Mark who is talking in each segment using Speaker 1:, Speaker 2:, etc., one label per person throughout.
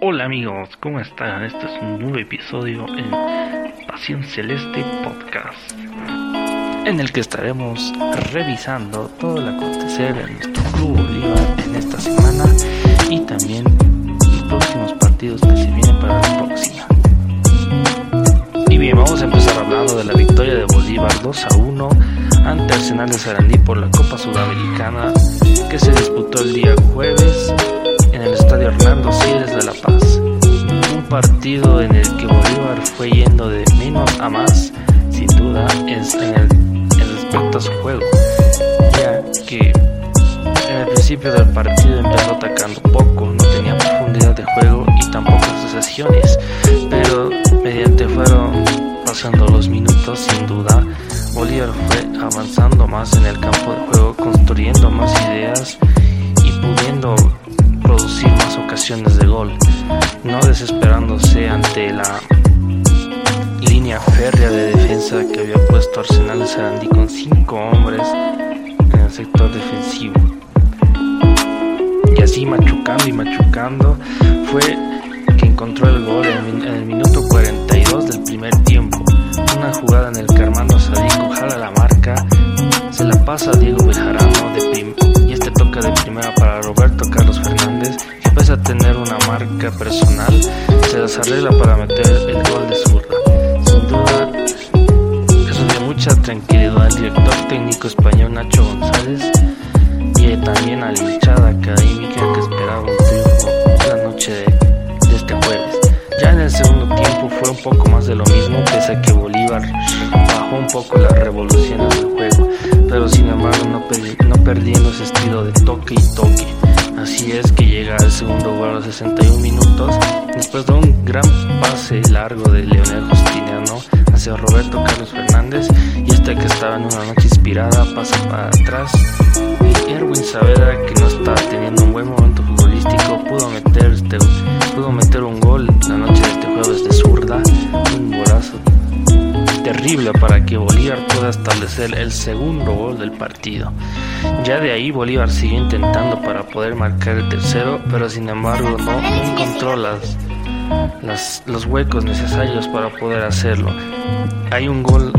Speaker 1: Hola amigos, ¿cómo están? Este es un nuevo episodio en Pasión Celeste Podcast, en el que estaremos revisando todo el acontecer en nuestro Club Bolívar en esta semana y también los próximos partidos que se vienen para la próxima. Y bien, vamos a empezar hablando de la victoria de Bolívar 2 a 1 ante Arsenal de Sarandí por la Copa Sudamericana que se disputó el día jueves en el estadio Hernando Siles de La Paz. Un partido en el que Bolívar fue yendo de menos a más, sin duda, es en, el, en respecto a su juego, ya que en el principio del partido empezó atacando poco, no tenía profundidad de juego y tampoco asociaciones, pero mediante fueron pasando los minutos, sin duda, Bolívar fue avanzando más en el campo de juego, construyendo más ideas y pudiendo producir más ocasiones de gol, no desesperándose ante la línea férrea de defensa que había puesto Arsenal de Sarandí con cinco hombres en el sector defensivo. Y así machucando y machucando fue que encontró el gol en, el minuto 42 del primer tiempo. Una jugada en el que Armando Sadico jala la marca, se la pasa a Diego Bejarano y este toca de primera para Roberto Carlos Fernández, pese a tener una marca personal, se las arregla para meter el gol de zurda. Sin duda, eso dio mucha tranquilidad al director técnico español Nacho González y también a la hinchada académica que esperaba un triunfo la noche de, de este jueves. Ya en el segundo tiempo fue un poco más de lo mismo, pese a que Bolívar bajó un poco las revoluciones del juego, pero sin embargo no, no perdiendo ese estilo de toque y toque. Así es que llega al segundo gol a los 61 minutos, después de un gran pase largo de Leonel Justiniano hacia Roberto Carlos Fernández, y este que estaba en una noche inspirada pasa para atrás, y Erwin Saavedra, que no está teniendo un buen momento futbolístico, pudo meter, pudo meter un gol terrible para que Bolívar pueda establecer el segundo gol del partido. Ya de ahí Bolívar siguió intentando para poder marcar el tercero, pero sin embargo no encontró las, los huecos necesarios para poder hacerlo. Hay un gol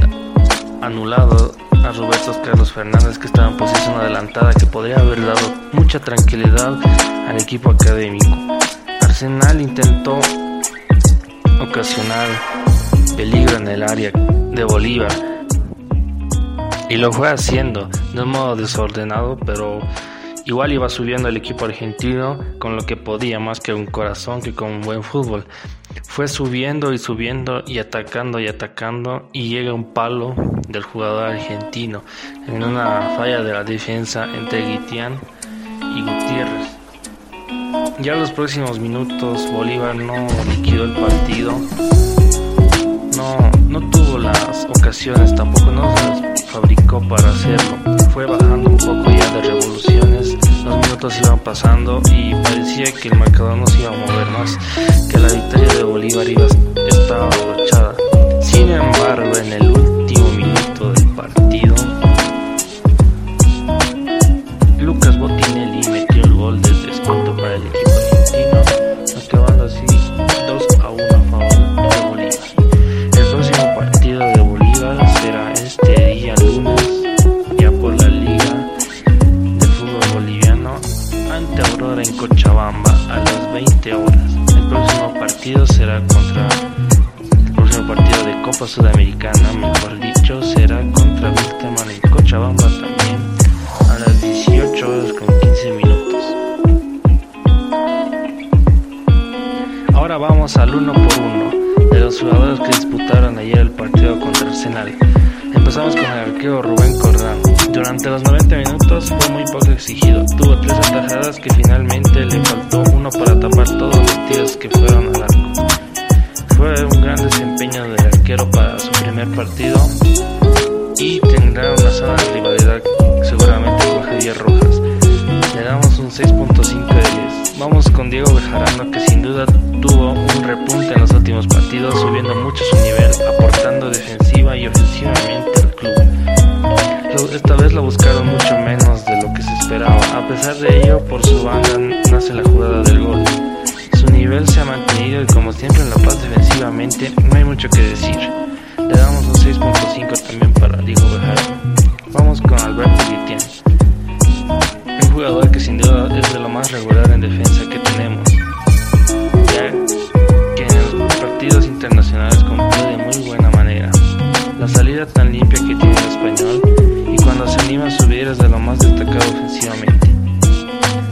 Speaker 1: anulado a Roberto Carlos Fernández que estaba en posición adelantada que podría haber dado mucha tranquilidad al equipo académico. Arsenal intentó ocasionar peligro en el área de Bolívar. Y lo fue haciendo de un modo desordenado pero igual iba subiendo el equipo argentino con lo que podía más que un corazón que con un buen fútbol. Fue subiendo y subiendo y atacando y atacando y llega un palo del jugador argentino en una falla de la defensa entre Guitián y Gutiérrez. Ya en los próximos minutos Bolívar no liquidó el partido no, no tuvo las ocasiones, tampoco no se las fabricó para hacerlo. Fue bajando un poco ya de revoluciones, los minutos iban pasando y parecía que el marcador no se iba a mover más, que la victoria de Bolívar iba, estaba Sudamericana, mejor dicho, será contra Wilstermann en Cochabamba también a las 18 horas con 15 minutos. Ahora vamos al uno por uno de los jugadores que disputaron ayer el partido contra Arsenal. Empezamos con el arquero Rubén Cordán. Durante los 90 minutos fue muy poco exigido. Tuvo tres atajadas que finalmente le faltó uno para tapar todos los tiros que fueron al arco. Fue un gran desempeño del arquero para su primer partido y tendrá una sana rivalidad seguramente con Javier Rojas. Le damos un 6.5 de 10. Vamos con Diego Bejarano que sin duda tuvo un repunte en los últimos partidos, subiendo mucho su nivel, aportando defensiva y ofensivamente al club. Esta vez lo buscaron mucho menos de lo que se esperaba. A pesar de ello, por su banda nace la jugada del gol. Nivel se ha mantenido y como siempre en La Paz defensivamente no hay mucho que decir. Le damos un 6.5 también para Diego Bejarano. Vamos con Alberto Guitián. Un jugador que sin duda es de lo más regular en defensa que tenemos. Ya que en los partidos internacionales cumple de muy buena manera. La salida tan limpia que tiene el español y cuando se anima a subir es de lo más destacado ofensivamente.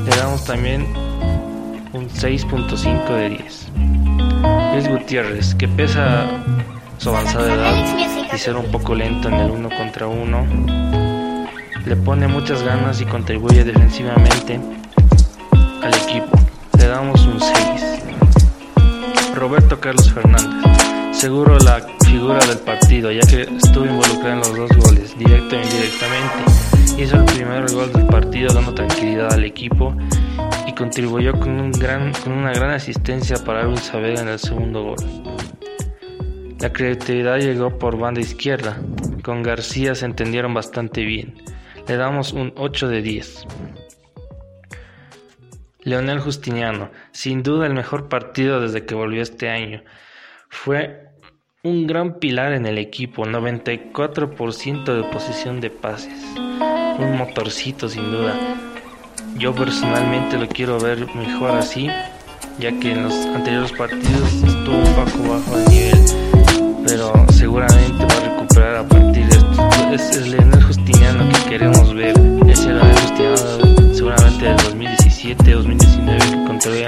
Speaker 1: Le damos también un 6.5 de 10. Luis Gutiérrez, que pesa su avanzada edad y ser un poco lento en el uno contra uno, le pone muchas ganas y contribuye defensivamente al equipo. Le damos un 6. Roberto Carlos Fernández, seguro la figura del partido, ya que estuvo involucrado en los dos goles, directo e indirectamente. Hizo el primer gol del partido dando tranquilidad al equipo y contribuyó con, un gran, con una gran asistencia para Luis Saavedra en el segundo gol. La creatividad llegó por banda izquierda. Con García se entendieron bastante bien. Le damos un 8 de 10. Leonel Justiniano, sin duda el mejor partido desde que volvió este año. Fue un gran pilar en el equipo, 94% de posición de pases. Un motorcito sin duda. Yo personalmente lo quiero ver mejor así, ya que en los anteriores partidos estuvo un poco bajo de nivel, pero seguramente va a recuperar a partir de esto. Es el Leonel Justiniano que queremos ver, ese Leonel Justiniano seguramente del 2017, 2019 que contribuía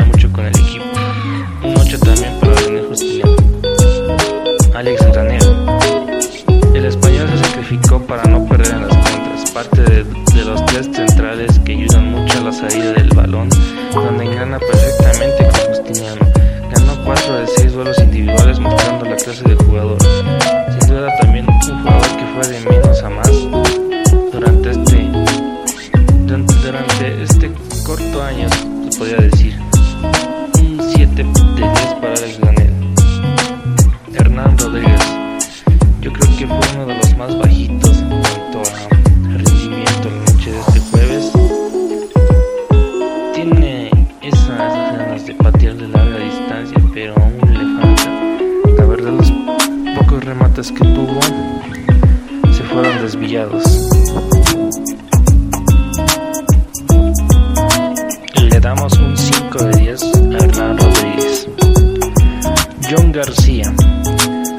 Speaker 1: García.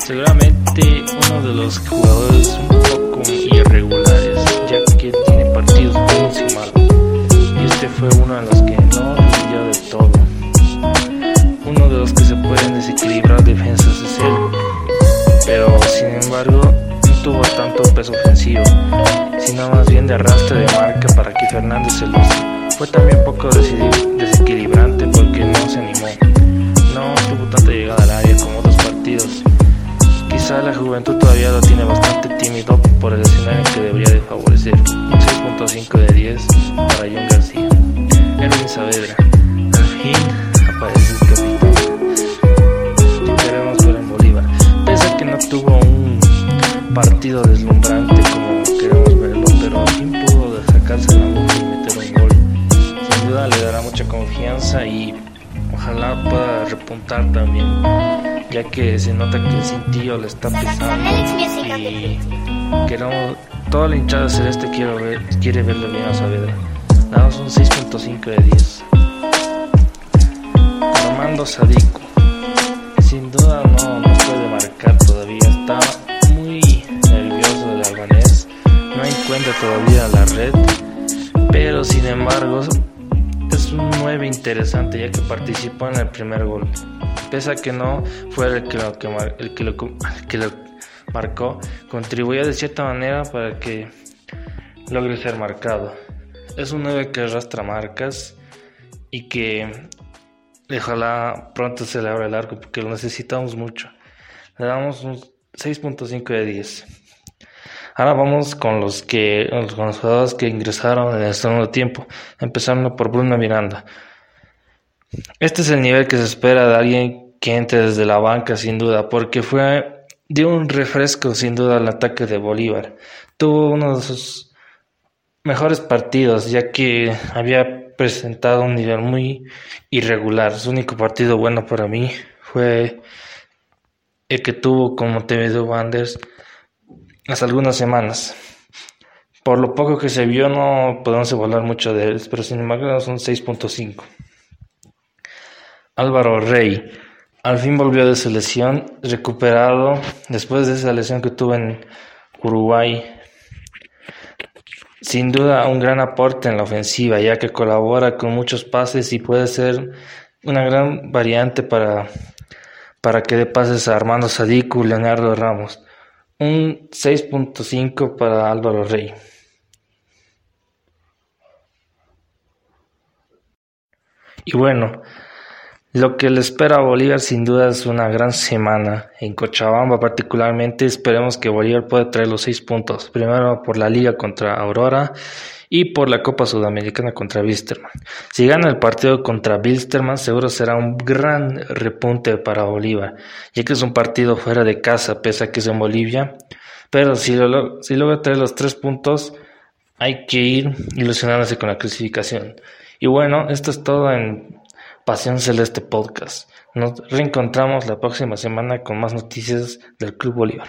Speaker 1: Seguramente uno de los jugadores un poco irregulares, ya que tiene partidos buenos y malos. Y este fue uno de los que no rindió de todo. Uno de los que se pueden desequilibrar defensas es él. Pero sin embargo, no tuvo tanto peso ofensivo, sino más bien de arrastre de marca para que Fernández se luce. Fue también poco desequilibrante porque no se animó. No tuvo tanta llegada al área como otros partidos. Quizá la juventud todavía lo tiene bastante tímido por el escenario que debería de favorecer. Un 6.5 de 10 para John García. Erwin Saavedra. Al aparece que se nota que el cintillo le está pesando y queremos, toda la hinchada celeste quiere, ver, quiere verlo bien a Saavedra. Damos un 6.5 de 10. Armando Sadico, sin duda no, no puede marcar todavía, está muy nervioso del albanés, no encuentra todavía la red, pero sin embargo es un 9 interesante ya que participó en el primer gol. Pese a que no fue el que lo, que el que lo, que lo marcó, contribuyó de cierta manera para que logre ser marcado. Es un 9 que arrastra marcas y que ojalá pronto se le abra el arco porque lo necesitamos mucho. Le damos un 6.5 de 10. Ahora vamos con los que con los jugadores que ingresaron en el segundo tiempo, empezando por Bruno Miranda. Este es el nivel que se espera de alguien que entre desde la banca sin duda, porque fue dio un refresco sin duda al ataque de Bolívar. Tuvo uno de sus mejores partidos, ya que había presentado un nivel muy irregular. Su único partido bueno para mí fue el que tuvo con Montevideo Wanderers hace algunas semanas. Por lo poco que se vio no podemos evaluar mucho de él, pero sin embargo son 6.5. Álvaro Rey al fin volvió de su lesión, recuperado después de esa lesión que tuvo en Uruguay. Sin duda un gran aporte en la ofensiva, ya que colabora con muchos pases y puede ser una gran variante para, para que dé pases a Armando Sadiku y Leonardo Ramos. Un 6.5 para Álvaro Rey. Y bueno, lo que le espera a Bolívar sin duda es una gran semana. En Cochabamba particularmente esperemos que Bolívar pueda traer los seis puntos. Primero por la liga contra Aurora y por la Copa Sudamericana contra Wilstermann. Si gana el partido contra Wilstermann seguro será un gran repunte para Bolívar, ya que es un partido fuera de casa pese a que es en Bolivia. Pero si, si logra traer los tres puntos hay que ir ilusionándose con la clasificación. Y bueno, esto es todo en Pasión Celeste Podcast. Nos reencontramos la próxima semana con más noticias del Club Bolívar.